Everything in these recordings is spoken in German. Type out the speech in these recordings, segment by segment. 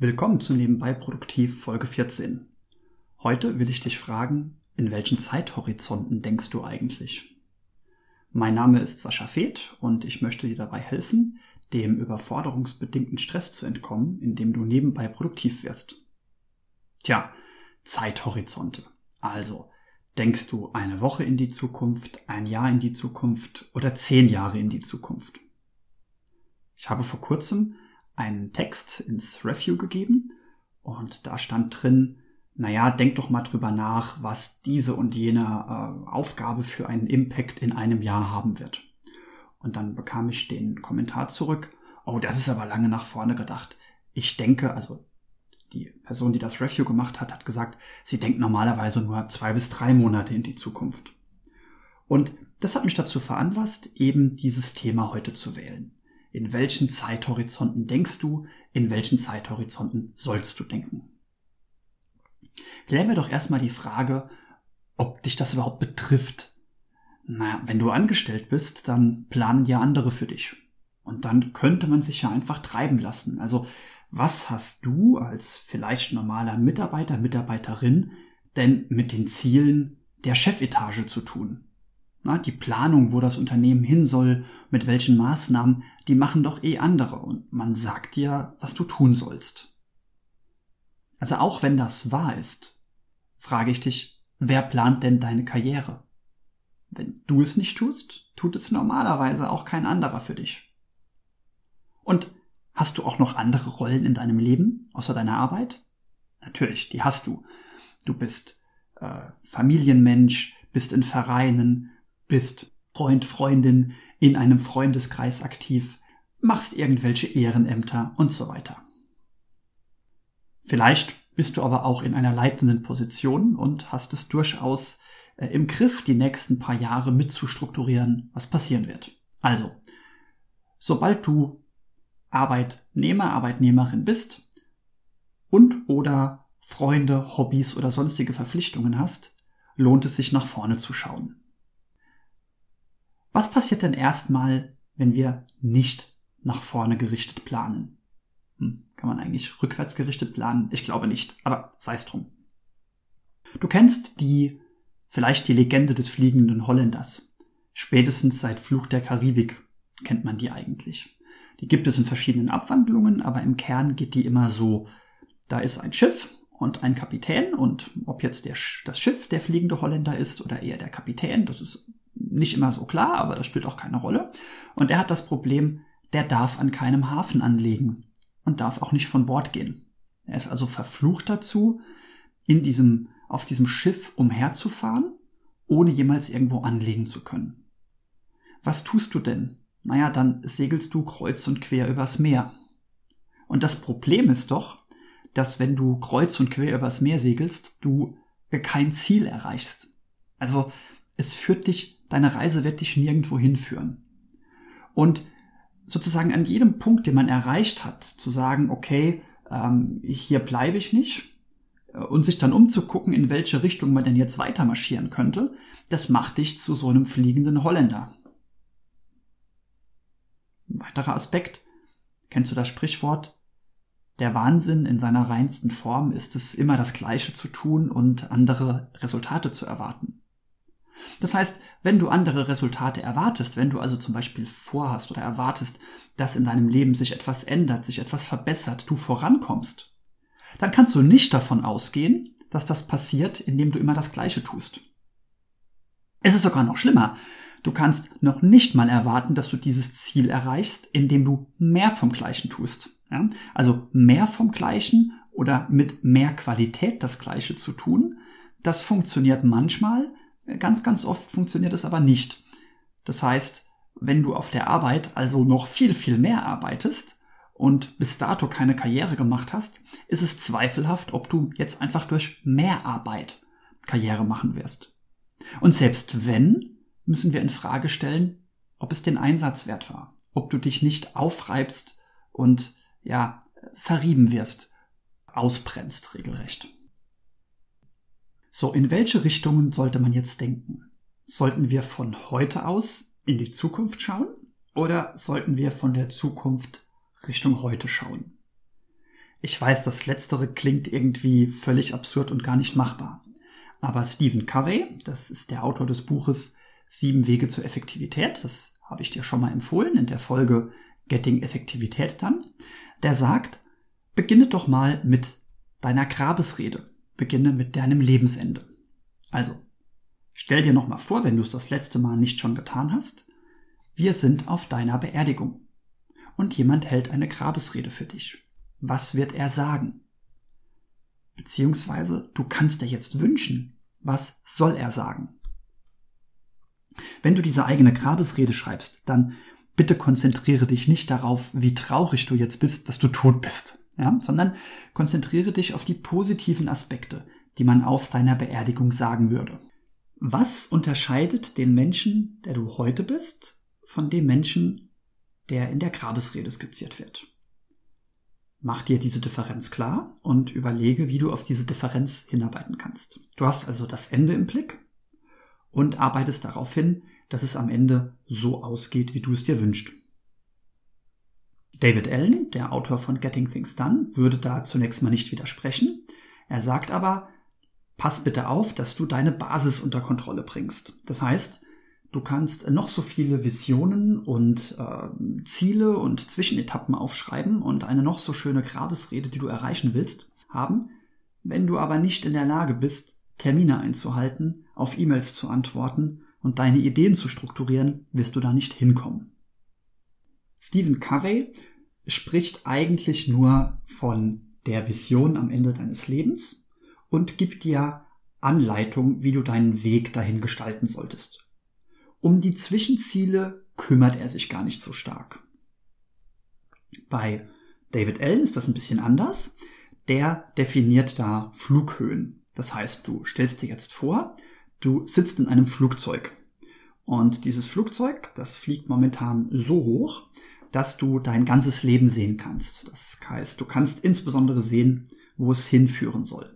Willkommen zu Nebenbei Produktiv Folge 14. Heute will ich dich fragen, in welchen Zeithorizonten denkst du eigentlich? Mein Name ist Sascha Feth und ich möchte dir dabei helfen, dem überforderungsbedingten Stress zu entkommen, indem du nebenbei produktiv wirst. Tja, Zeithorizonte. Also, denkst du eine Woche in die Zukunft, ein Jahr in die Zukunft oder zehn Jahre in die Zukunft? Ich habe vor kurzem einen Text ins Review gegeben und da stand drin, naja, denk doch mal drüber nach, was diese und jene äh, Aufgabe für einen Impact in einem Jahr haben wird. Und dann bekam ich den Kommentar zurück, oh, das ist aber lange nach vorne gedacht. Ich denke, also die Person, die das Review gemacht hat, hat gesagt, sie denkt normalerweise nur zwei bis drei Monate in die Zukunft. Und das hat mich dazu veranlasst, eben dieses Thema heute zu wählen. In welchen Zeithorizonten denkst du? In welchen Zeithorizonten sollst du denken? Klären wir doch erstmal die Frage, ob dich das überhaupt betrifft. Naja, wenn du angestellt bist, dann planen ja andere für dich. Und dann könnte man sich ja einfach treiben lassen. Also, was hast du als vielleicht normaler Mitarbeiter, Mitarbeiterin denn mit den Zielen der Chefetage zu tun? Na, die Planung, wo das Unternehmen hin soll, mit welchen Maßnahmen, die machen doch eh andere und man sagt dir, was du tun sollst. Also auch wenn das wahr ist, frage ich dich, wer plant denn deine Karriere? Wenn du es nicht tust, tut es normalerweise auch kein anderer für dich. Und hast du auch noch andere Rollen in deinem Leben, außer deiner Arbeit? Natürlich, die hast du. Du bist äh, Familienmensch, bist in Vereinen, bist Freund, Freundin, in einem Freundeskreis aktiv, machst irgendwelche Ehrenämter und so weiter. Vielleicht bist du aber auch in einer leitenden Position und hast es durchaus äh, im Griff, die nächsten paar Jahre mitzustrukturieren, was passieren wird. Also, sobald du Arbeitnehmer, Arbeitnehmerin bist und oder Freunde, Hobbys oder sonstige Verpflichtungen hast, lohnt es sich nach vorne zu schauen. Was passiert denn erstmal, wenn wir nicht nach vorne gerichtet planen? Hm, kann man eigentlich rückwärts gerichtet planen? Ich glaube nicht, aber sei es drum. Du kennst die, vielleicht die Legende des fliegenden Holländers. Spätestens seit Fluch der Karibik kennt man die eigentlich. Die gibt es in verschiedenen Abwandlungen, aber im Kern geht die immer so. Da ist ein Schiff und ein Kapitän und ob jetzt der, das Schiff der fliegende Holländer ist oder eher der Kapitän, das ist nicht immer so klar, aber das spielt auch keine Rolle. Und er hat das Problem, der darf an keinem Hafen anlegen und darf auch nicht von Bord gehen. Er ist also verflucht dazu, in diesem, auf diesem Schiff umherzufahren, ohne jemals irgendwo anlegen zu können. Was tust du denn? Naja, dann segelst du kreuz und quer übers Meer. Und das Problem ist doch, dass wenn du kreuz und quer übers Meer segelst, du kein Ziel erreichst. Also es führt dich, deine Reise wird dich nirgendwo hinführen. Und sozusagen an jedem Punkt, den man erreicht hat, zu sagen, okay, ähm, hier bleibe ich nicht, äh, und sich dann umzugucken, in welche Richtung man denn jetzt weiter marschieren könnte, das macht dich zu so einem fliegenden Holländer. Ein weiterer Aspekt, kennst du das Sprichwort? Der Wahnsinn in seiner reinsten Form ist es, immer das Gleiche zu tun und andere Resultate zu erwarten. Das heißt, wenn du andere Resultate erwartest, wenn du also zum Beispiel vorhast oder erwartest, dass in deinem Leben sich etwas ändert, sich etwas verbessert, du vorankommst, dann kannst du nicht davon ausgehen, dass das passiert, indem du immer das Gleiche tust. Es ist sogar noch schlimmer. Du kannst noch nicht mal erwarten, dass du dieses Ziel erreichst, indem du mehr vom Gleichen tust. Ja? Also mehr vom Gleichen oder mit mehr Qualität das Gleiche zu tun, das funktioniert manchmal, Ganz, ganz oft funktioniert es aber nicht. Das heißt, wenn du auf der Arbeit also noch viel, viel mehr arbeitest und bis dato keine Karriere gemacht hast, ist es zweifelhaft, ob du jetzt einfach durch mehr Arbeit Karriere machen wirst. Und selbst wenn, müssen wir in Frage stellen, ob es den Einsatz wert war, ob du dich nicht aufreibst und ja, verrieben wirst, ausbrennst regelrecht. So, in welche Richtungen sollte man jetzt denken? Sollten wir von heute aus in die Zukunft schauen oder sollten wir von der Zukunft Richtung heute schauen? Ich weiß, das letztere klingt irgendwie völlig absurd und gar nicht machbar. Aber Stephen Covey, das ist der Autor des Buches Sieben Wege zur Effektivität, das habe ich dir schon mal empfohlen in der Folge Getting Effektivität dann, der sagt, beginne doch mal mit deiner Grabesrede, beginne mit deinem Lebensende. Also, stell dir noch mal vor, wenn du es das letzte Mal nicht schon getan hast, wir sind auf deiner Beerdigung und jemand hält eine Grabesrede für dich. Was wird er sagen? Beziehungsweise, du kannst dir jetzt wünschen, was soll er sagen? Wenn du diese eigene Grabesrede schreibst, dann bitte konzentriere dich nicht darauf, wie traurig du jetzt bist, dass du tot bist, ja, sondern konzentriere dich auf die positiven Aspekte, die man auf deiner Beerdigung sagen würde. Was unterscheidet den Menschen, der du heute bist, von dem Menschen, der in der Grabesrede skizziert wird? Mach dir diese Differenz klar und überlege, wie du auf diese Differenz hinarbeiten kannst. Du hast also das Ende im Blick und arbeitest darauf hin, dass es am Ende so ausgeht, wie du es dir wünschst. David Allen, der Autor von Getting Things Done, würde da zunächst mal nicht widersprechen. Er sagt aber, pass bitte auf, dass du deine Basis unter Kontrolle bringst. Das heißt, du kannst noch so viele Visionen und äh, Ziele und Zwischenetappen aufschreiben und eine noch so schöne Grabesrede, die du erreichen willst, haben. Wenn du aber nicht in der Lage bist, Termine einzuhalten, auf E-Mails zu antworten und deine Ideen zu strukturieren, wirst du da nicht hinkommen. Stephen Covey spricht eigentlich nur von der Vision am Ende deines Lebens und gibt dir Anleitung, wie du deinen Weg dahin gestalten solltest. Um die Zwischenziele kümmert er sich gar nicht so stark. Bei David Allen ist das ein bisschen anders. Der definiert da Flughöhen. Das heißt, du stellst dir jetzt vor, du sitzt in einem Flugzeug. Und dieses Flugzeug, das fliegt momentan so hoch, dass du dein ganzes Leben sehen kannst. Das heißt, du kannst insbesondere sehen, wo es hinführen soll.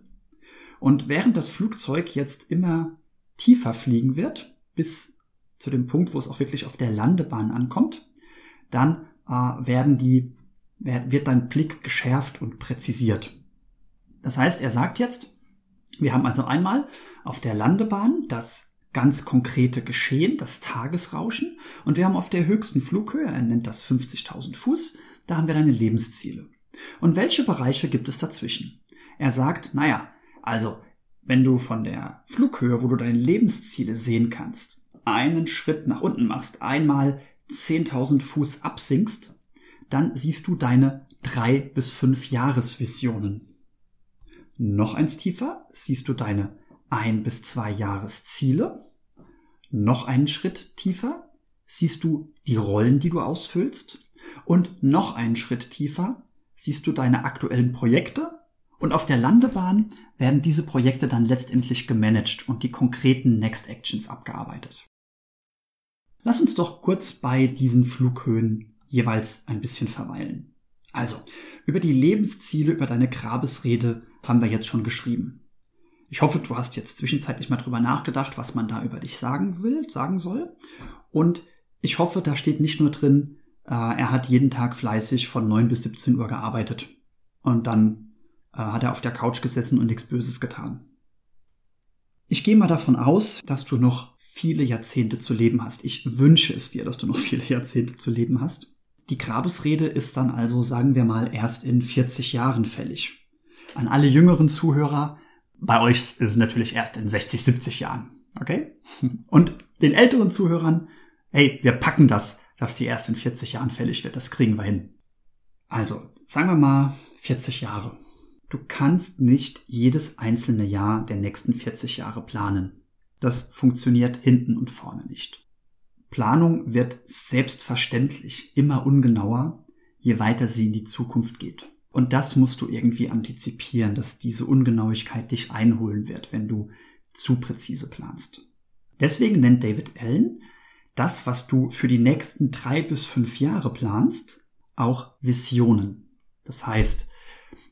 Und während das Flugzeug jetzt immer tiefer fliegen wird, bis zu dem Punkt, wo es auch wirklich auf der Landebahn ankommt, dann äh, werden die, wird dein Blick geschärft und präzisiert. Das heißt, er sagt jetzt, wir haben also einmal auf der Landebahn das ganz konkrete Geschehen, das Tagesrauschen, und wir haben auf der höchsten Flughöhe, er nennt das 50.000 Fuß, da haben wir deine Lebensziele. Und welche Bereiche gibt es dazwischen? Er sagt, naja, also, wenn du von der Flughöhe, wo du deine Lebensziele sehen kannst, einen Schritt nach unten machst, einmal 10.000 Fuß absinkst, dann siehst du deine drei bis fünf Jahresvisionen. Noch eins tiefer siehst du deine ein bis zwei Jahresziele. Noch einen Schritt tiefer siehst du die Rollen, die du ausfüllst. Und noch einen Schritt tiefer siehst du deine aktuellen Projekte. Und auf der Landebahn werden diese Projekte dann letztendlich gemanagt und die konkreten Next Actions abgearbeitet. Lass uns doch kurz bei diesen Flughöhen jeweils ein bisschen verweilen. Also, über die Lebensziele, über deine Grabesrede haben wir jetzt schon geschrieben. Ich hoffe, du hast jetzt zwischenzeitlich mal drüber nachgedacht, was man da über dich sagen will, sagen soll. Und ich hoffe, da steht nicht nur drin, äh, er hat jeden Tag fleißig von 9 bis 17 Uhr gearbeitet. Und dann äh, hat er auf der Couch gesessen und nichts Böses getan. Ich gehe mal davon aus, dass du noch viele Jahrzehnte zu leben hast. Ich wünsche es dir, dass du noch viele Jahrzehnte zu leben hast. Die Grabesrede ist dann also, sagen wir mal, erst in 40 Jahren fällig. An alle jüngeren Zuhörer, bei euch ist es natürlich erst in 60, 70 Jahren. Okay? Und den älteren Zuhörern, hey, wir packen das, dass die erst in 40 Jahren fällig wird. Das kriegen wir hin. Also, sagen wir mal 40 Jahre. Du kannst nicht jedes einzelne Jahr der nächsten 40 Jahre planen. Das funktioniert hinten und vorne nicht. Planung wird selbstverständlich immer ungenauer, je weiter sie in die Zukunft geht. Und das musst du irgendwie antizipieren, dass diese Ungenauigkeit dich einholen wird, wenn du zu präzise planst. Deswegen nennt David Allen das, was du für die nächsten drei bis fünf Jahre planst, auch Visionen. Das heißt,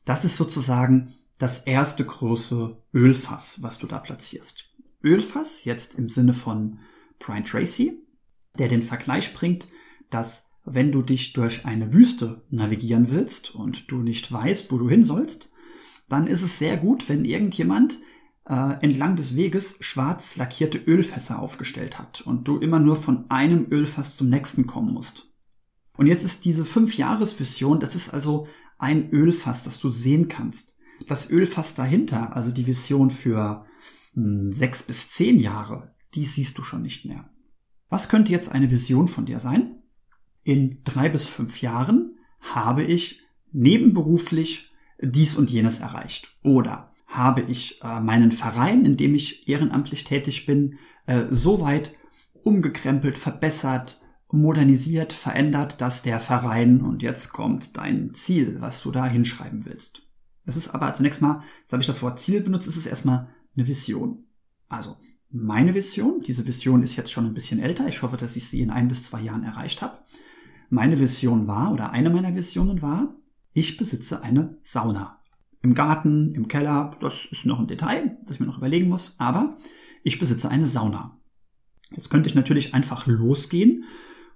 das ist sozusagen das erste große Ölfass, was du da platzierst. Ölfass, jetzt im Sinne von Brian Tracy, der den Vergleich bringt, dass wenn du dich durch eine Wüste navigieren willst und du nicht weißt, wo du hin sollst, dann ist es sehr gut, wenn irgendjemand äh, entlang des Weges schwarz lackierte Ölfässer aufgestellt hat und du immer nur von einem Ölfass zum nächsten kommen musst. Und jetzt ist diese Fünf-Jahres-Vision, das ist also ein Ölfass, das du sehen kannst. Das Ölfass dahinter, also die Vision für mh, hm, sechs bis zehn Jahre, die siehst du schon nicht mehr. Was könnte jetzt eine Vision von dir sein? In drei bis fünf Jahren habe ich nebenberuflich dies und jenes erreicht. Oder habe ich äh, meinen Verein, in dem ich ehrenamtlich tätig bin, äh, so weit umgekrempelt, verbessert, modernisiert, verändert, dass der Verein, und jetzt kommt dein Ziel, was du da hinschreiben willst. Das ist aber zunächst mal, jetzt habe ich das Wort Ziel benutzt, ist es erstmal eine Vision. Also meine Vision, diese Vision ist jetzt schon ein bisschen älter, ich hoffe, dass ich sie in ein bis zwei Jahren erreicht habe. Meine Vision war, oder eine meiner Visionen war, ich besitze eine Sauna. Im Garten, im Keller, das ist noch ein Detail, das ich mir noch überlegen muss, aber ich besitze eine Sauna. Jetzt könnte ich natürlich einfach losgehen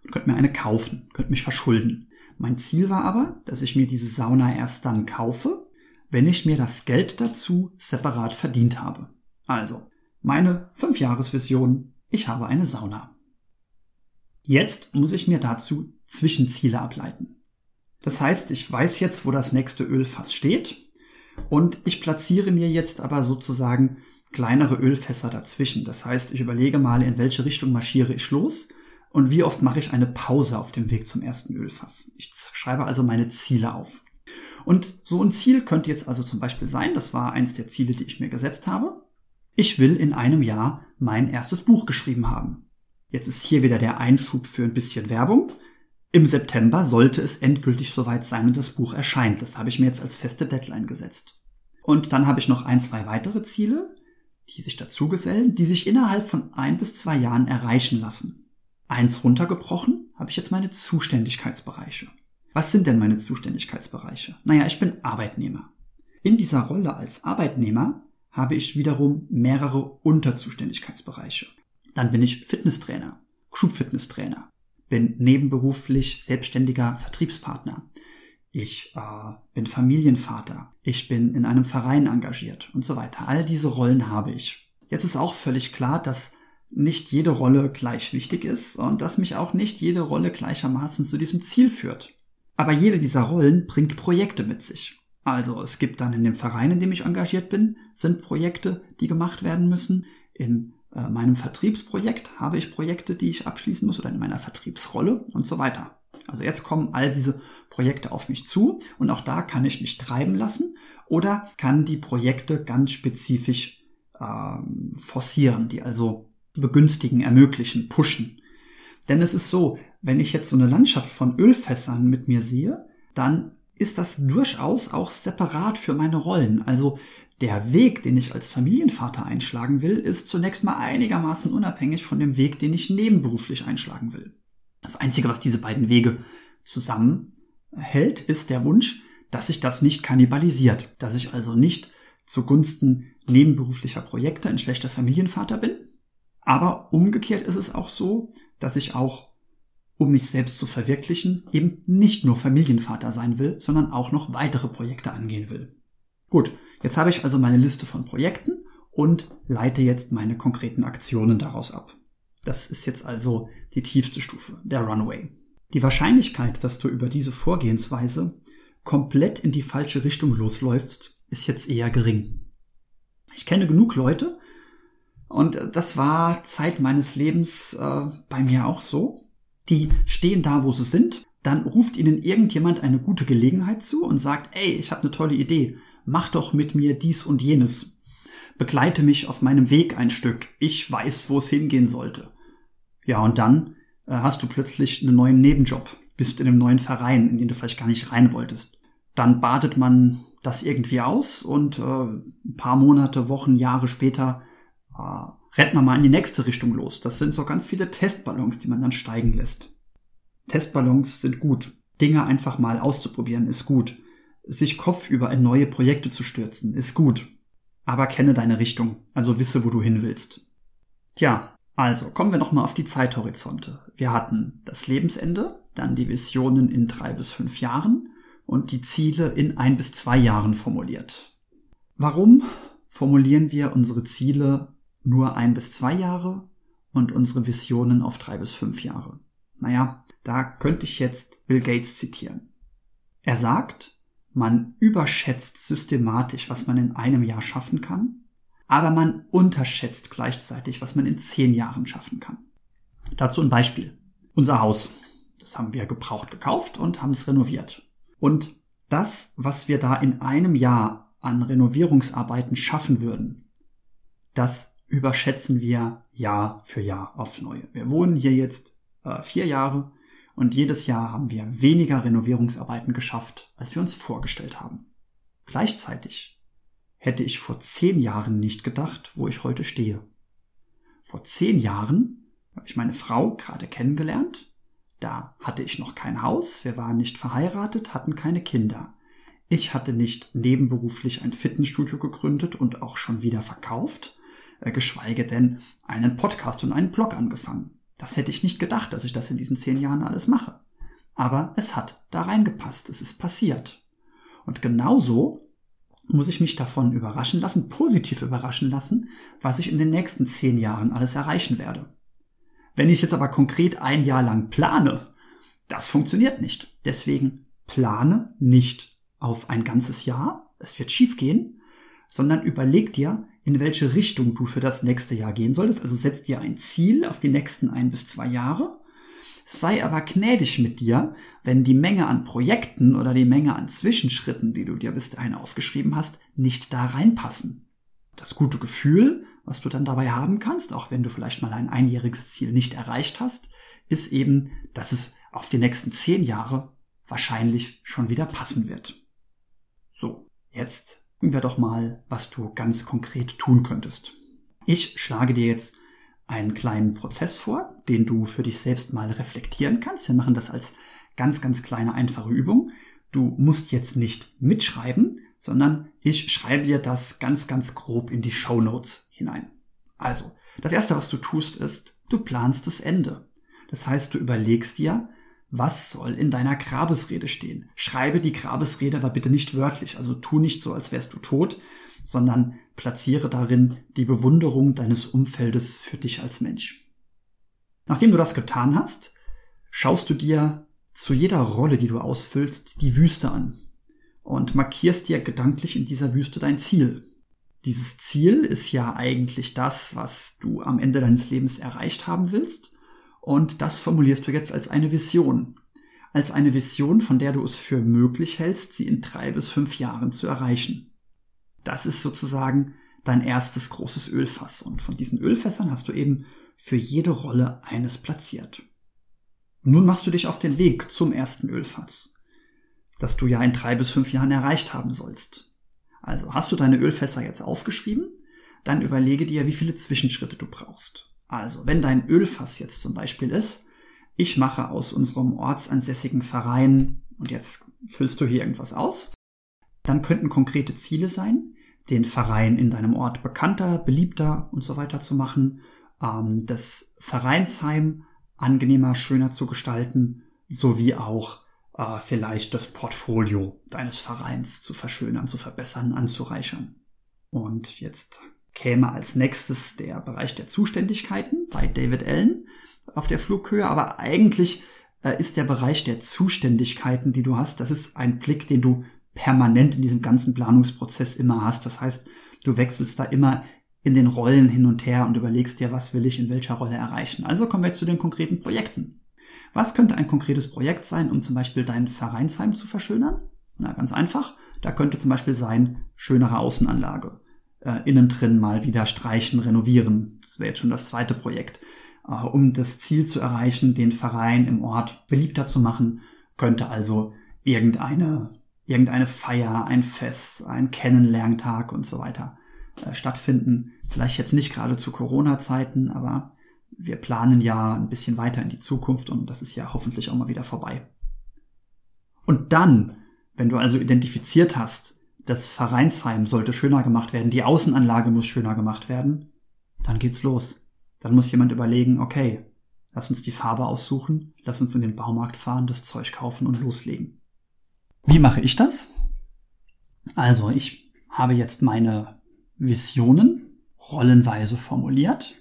und könnte mir eine kaufen, könnte mich verschulden. Mein Ziel war aber, dass ich mir diese Sauna erst dann kaufe, wenn ich mir das Geld dazu separat verdient habe. Also, meine Fünfjahresvision, ich habe eine Sauna. Jetzt muss ich mir dazu Zwischenziele ableiten. Das heißt, ich weiß jetzt, wo das nächste Ölfass steht und ich platziere mir jetzt aber sozusagen kleinere Ölfässer dazwischen. Das heißt, ich überlege mal, in welche Richtung marschiere ich los und wie oft mache ich eine Pause auf dem Weg zum ersten Ölfass. Ich schreibe also meine Ziele auf. Und so ein Ziel könnte jetzt also zum Beispiel sein, das war eins der Ziele, die ich mir gesetzt habe. Ich will in einem Jahr mein erstes Buch geschrieben haben. Jetzt ist hier wieder der Einschub für ein bisschen Werbung. Im September sollte es endgültig soweit sein und das Buch erscheint. Das habe ich mir jetzt als feste Deadline gesetzt. Und dann habe ich noch ein, zwei weitere Ziele, die sich dazu gesellen, die sich innerhalb von ein bis zwei Jahren erreichen lassen. Eins runtergebrochen habe ich jetzt meine Zuständigkeitsbereiche. Was sind denn meine Zuständigkeitsbereiche? Naja, ich bin Arbeitnehmer. In dieser Rolle als Arbeitnehmer habe ich wiederum mehrere Unterzuständigkeitsbereiche. Dann bin ich Fitnesstrainer, Schubfitnesstrainer, bin nebenberuflich selbstständiger Vertriebspartner. Ich äh, bin Familienvater, ich bin in einem Verein engagiert und so weiter. All diese Rollen habe ich. Jetzt ist auch völlig klar, dass nicht jede Rolle gleich wichtig ist und dass mich auch nicht jede Rolle gleichermaßen zu diesem Ziel führt. Aber jede dieser Rollen bringt Projekte mit sich. Also es gibt dann in dem Verein, in dem ich engagiert bin, sind Projekte, die gemacht werden müssen. In äh, meinem Vertriebsprojekt habe ich Projekte, die ich abschließen muss oder in meiner Vertriebsrolle und so weiter. Also jetzt kommen all diese Projekte auf mich zu und auch da kann ich mich treiben lassen oder kann die Projekte ganz spezifisch ähm, forcieren, die also begünstigen, ermöglichen, pushen. Denn es ist so, wenn ich jetzt so eine Landschaft von Ölfässern mit mir sehe, dann ist das durchaus auch separat für meine Rollen. Also der Weg, den ich als Familienvater einschlagen will, ist zunächst mal einigermaßen unabhängig von dem Weg, den ich nebenberuflich einschlagen will. Das Einzige, was diese beiden Wege zusammenhält, ist der Wunsch, dass sich das nicht kannibalisiert, dass ich also nicht zugunsten nebenberuflicher Projekte ein schlechter Familienvater bin. Aber umgekehrt ist es auch so, dass ich auch um mich selbst zu verwirklichen, eben nicht nur Familienvater sein will, sondern auch noch weitere Projekte angehen will. Gut, jetzt habe ich also meine Liste von Projekten und leite jetzt meine konkreten Aktionen daraus ab. Das ist jetzt also die tiefste Stufe, der Runway. Die Wahrscheinlichkeit, dass du über diese Vorgehensweise komplett in die falsche Richtung losläufst, ist jetzt eher gering. Ich kenne genug Leute, und das war Zeit meines Lebens äh, bei mir auch so, die stehen da, wo sie sind. Dann ruft ihnen irgendjemand eine gute Gelegenheit zu und sagt, ey, ich habe eine tolle Idee. Mach doch mit mir dies und jenes. Begleite mich auf meinem Weg ein Stück. Ich weiß, wo es hingehen sollte. Ja, und dann äh, hast du plötzlich einen neuen Nebenjob. Bist in einem neuen Verein, in den du vielleicht gar nicht rein wolltest. Dann badet man das irgendwie aus und äh, ein paar Monate, Wochen, Jahre später äh, rennt man mal in die nächste Richtung los. Das sind so ganz viele Testballons, die man dann steigen lässt. Testballons sind gut. Dinge einfach mal auszuprobieren ist gut. Sich kopfüber in neue Projekte zu stürzen ist gut. Aber kenne deine Richtung, also wisse, wo du hin willst. Tja, also kommen wir nochmal auf die Zeithorizonte. Wir hatten das Lebensende, dann die Visionen in drei bis fünf Jahren und die Ziele in ein bis zwei Jahren formuliert. Warum formulieren wir unsere Ziele nur ein bis zwei Jahre und unsere Visionen auf drei bis fünf Jahre? Naja, da könnte ich jetzt Bill Gates zitieren. Er sagt, man überschätzt systematisch, was man in einem Jahr schaffen kann, aber man unterschätzt gleichzeitig, was man in zehn Jahren schaffen kann. Dazu ein Beispiel. Unser Haus. Das haben wir gebraucht gekauft und haben es renoviert. Und das, was wir da in einem Jahr an Renovierungsarbeiten schaffen würden, das überschätzen wir Jahr für Jahr aufs Neue. Wir wohnen hier jetzt äh, vier Jahre und jedes Jahr haben wir weniger Renovierungsarbeiten geschafft, als wir uns vorgestellt haben. Gleichzeitig hätte ich vor zehn Jahren nicht gedacht, wo ich heute stehe. Vor zehn Jahren habe ich meine Frau gerade kennengelernt. Da hatte ich noch kein Haus, wir waren nicht verheiratet, hatten keine Kinder. Ich hatte nicht nebenberuflich ein Fitnessstudio gegründet und auch schon wieder verkauft, geschweige denn einen Podcast und einen Blog angefangen. Das hätte ich nicht gedacht, dass ich das in diesen zehn Jahren alles mache. Aber es hat da reingepasst, es ist passiert. Und genauso muss ich mich davon überraschen lassen, positiv überraschen lassen, was ich in den nächsten zehn Jahren alles erreichen werde. Wenn ich jetzt aber konkret ein Jahr lang plane, das funktioniert nicht. Deswegen plane nicht auf ein ganzes Jahr, es wird schiefgehen, sondern überleg dir, in welche Richtung du für das nächste Jahr gehen solltest. Also setz dir ein Ziel auf die nächsten ein bis zwei Jahre. Sei aber gnädig mit dir, wenn die Menge an Projekten oder die Menge an Zwischenschritten, die du dir bis dahin aufgeschrieben hast, nicht da reinpassen. Das gute Gefühl, was du dann dabei haben kannst, auch wenn du vielleicht mal ein einjähriges Ziel nicht erreicht hast, ist eben, dass es auf die nächsten zehn Jahre wahrscheinlich schon wieder passen wird. So, jetzt wir doch mal, was du ganz konkret tun könntest. Ich schlage dir jetzt einen kleinen Prozess vor, den du für dich selbst mal reflektieren kannst. Wir machen das als ganz, ganz kleine, einfache Übung. Du musst jetzt nicht mitschreiben, sondern ich schreibe dir das ganz, ganz grob in die Show Notes hinein. Also, das erste, was du tust, ist, du planst das Ende. Das heißt, du überlegst dir, was soll in deiner Grabesrede stehen? Schreibe die Grabesrede aber bitte nicht wörtlich, also tu nicht so, als wärst du tot, sondern platziere darin die Bewunderung deines Umfeldes für dich als Mensch. Nachdem du das getan hast, schaust du dir zu jeder Rolle, die du ausfüllst, die Wüste an und markierst dir gedanklich in dieser Wüste dein Ziel. Dieses Ziel ist ja eigentlich das, was du am Ende deines Lebens erreicht haben willst und das formulierst du jetzt als eine Vision. Als eine Vision, von der du es für möglich hältst, sie in drei bis fünf Jahren zu erreichen. Das ist sozusagen dein erstes großes Ölfass. Und von diesen Ölfässern hast du eben für jede Rolle eines platziert. Nun machst du dich auf den Weg zum ersten Ölfass, das du ja in drei bis fünf Jahren erreicht haben sollst. Also hast du deine Ölfässer jetzt aufgeschrieben, dann überlege dir, wie viele Zwischenschritte du brauchst. Also, wenn dein Ölfass jetzt zum Beispiel ist, ich mache aus unserem ortsansässigen Verein, und jetzt füllst du hier irgendwas aus, dann könnten konkrete Ziele sein, den Verein in deinem Ort bekannter, beliebter und so weiter zu machen, ähm, das Vereinsheim angenehmer, schöner zu gestalten, sowie auch äh, vielleicht das Portfolio deines Vereins zu verschönern, zu verbessern, anzureichern. Und jetzt käme als nächstes der Bereich der Zuständigkeiten bei David Allen auf der Flughöhe, aber eigentlich äh, ist der Bereich der Zuständigkeiten, die du hast, das ist ein Blick, den du permanent in diesem ganzen Planungsprozess immer hast. Das heißt, du wechselst da immer in den Rollen hin und her und überlegst dir, was will ich in welcher Rolle erreichen. Also kommen wir jetzt zu den konkreten Projekten. Was könnte ein konkretes Projekt sein, um zum Beispiel dein Vereinsheim zu verschönern? Na, ganz einfach. Da könnte zum Beispiel sein, schönere Außenanlage äh, innen drin mal wieder streichen, renovieren. Das wäre jetzt schon das zweite Projekt. Äh, um das Ziel zu erreichen, den Verein im Ort beliebter zu machen, könnte also irgendeine, irgendeine Feier, ein Fest, ein Kennenlerntag und so weiter äh, stattfinden. Vielleicht jetzt nicht gerade zu Corona-Zeiten, aber wir planen ja ein bisschen weiter in die Zukunft und das ist ja hoffentlich auch mal wieder vorbei. Und dann, wenn du also identifiziert hast, das Vereinsheim sollte schöner gemacht werden, die Außenanlage muss schöner gemacht werden, dann geht's los. Dann muss jemand überlegen, okay, lass uns die Farbe aussuchen, lass uns in den Baumarkt fahren, das Zeug kaufen und loslegen. Wie mache ich das? Also ich habe jetzt meine Visionen rollenweise formuliert,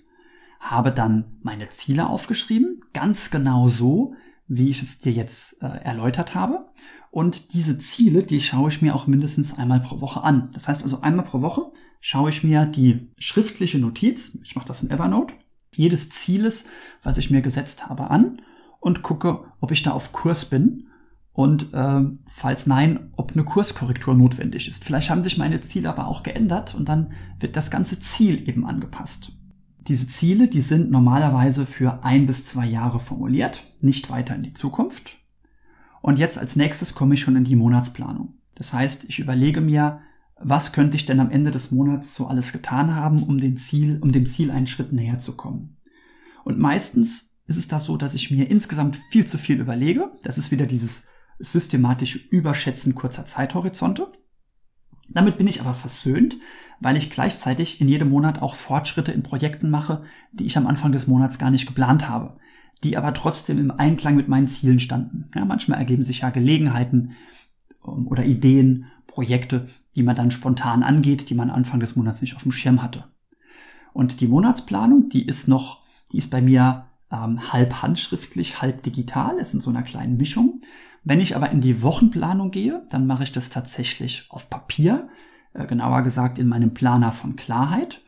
habe dann meine Ziele aufgeschrieben, ganz genau so, wie ich es dir jetzt äh, erläutert habe. Und diese Ziele, die schaue ich mir auch mindestens einmal pro Woche an. Das heißt also einmal pro Woche schaue ich mir die schriftliche Notiz, ich mache das in Evernote, jedes Zieles, was ich mir gesetzt habe, an und gucke, ob ich da auf Kurs bin und äh, falls nein, ob eine Kurskorrektur notwendig ist. Vielleicht haben sich meine Ziele aber auch geändert und dann wird das ganze Ziel eben angepasst. Diese Ziele, die sind normalerweise für ein bis zwei Jahre formuliert, nicht weiter in die Zukunft. Und jetzt als nächstes komme ich schon in die Monatsplanung. Das heißt, ich überlege mir, was könnte ich denn am Ende des Monats so alles getan haben, um den Ziel, um dem Ziel einen Schritt näher zu kommen. Und meistens ist es das so, dass ich mir insgesamt viel zu viel überlege. Das ist wieder dieses systematische Überschätzen kurzer Zeithorizonte. Damit bin ich aber versöhnt, weil ich gleichzeitig in jedem Monat auch Fortschritte in Projekten mache, die ich am Anfang des Monats gar nicht geplant habe, die aber trotzdem im Einklang mit meinen Zielen standen. Ja, manchmal ergeben sich ja Gelegenheiten ähm, oder Ideen, Projekte, die man dann spontan angeht, die man Anfang des Monats nicht auf dem Schirm hatte. Und die Monatsplanung, die ist noch, die ist bei mir ähm, halb handschriftlich, halb digital, ist in so einer kleinen Mischung. Wenn ich aber in die Wochenplanung gehe, dann mache ich das tatsächlich auf Papier, äh, genauer gesagt in meinem Planer von Klarheit.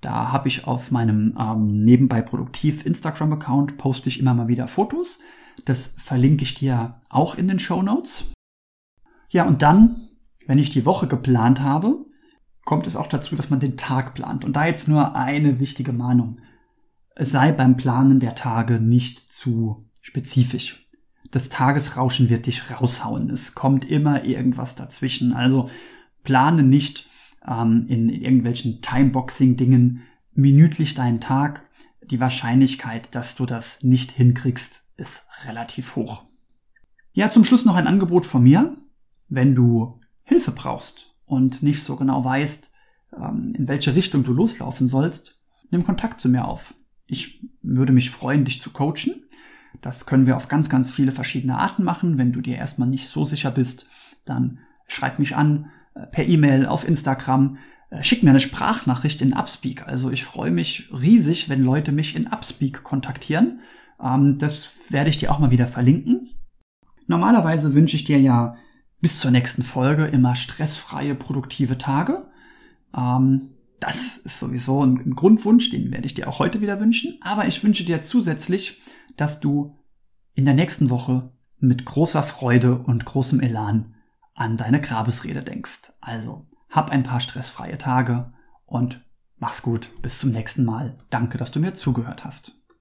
Da habe ich auf meinem ähm, nebenbei produktiv Instagram-Account poste ich immer mal wieder Fotos. Das verlinke ich dir auch in den Show Notes. Ja, und dann, wenn ich die Woche geplant habe, kommt es auch dazu, dass man den Tag plant. Und da jetzt nur eine wichtige Mahnung. Es sei beim Planen der Tage nicht zu spezifisch. Das Tagesrauschen wird dich raushauen. Es kommt immer irgendwas dazwischen. Also plane nicht ähm, in, in irgendwelchen Timeboxing-Dingen minütlich deinen Tag. Die Wahrscheinlichkeit, dass du das nicht hinkriegst, ist relativ hoch. Ja, zum Schluss noch ein Angebot von mir. Wenn du Hilfe brauchst und nicht so genau weißt, ähm, in welche Richtung du loslaufen sollst, nimm Kontakt zu mir auf. Ich würde mich freuen, dich zu coachen. Das können wir auf ganz, ganz viele verschiedene Arten machen. Wenn du dir erstmal nicht so sicher bist, dann schreib mich an per E-Mail, auf Instagram, äh, schick mir eine Sprachnachricht in Upspeak. Also ich freue mich riesig, wenn Leute mich in Upspeak kontaktieren. Ähm, das werde ich dir auch mal wieder verlinken. Normalerweise wünsche ich dir ja bis zur nächsten Folge immer stressfreie, produktive Tage. Ähm, das ist sowieso ein Grundwunsch, den werde ich dir auch heute wieder wünschen. Aber ich wünsche dir zusätzlich, dass du in der nächsten Woche mit großer Freude und großem Elan an deine Grabesrede denkst. Also hab ein paar stressfreie Tage und mach's gut. Bis zum nächsten Mal. Danke, dass du mir zugehört hast.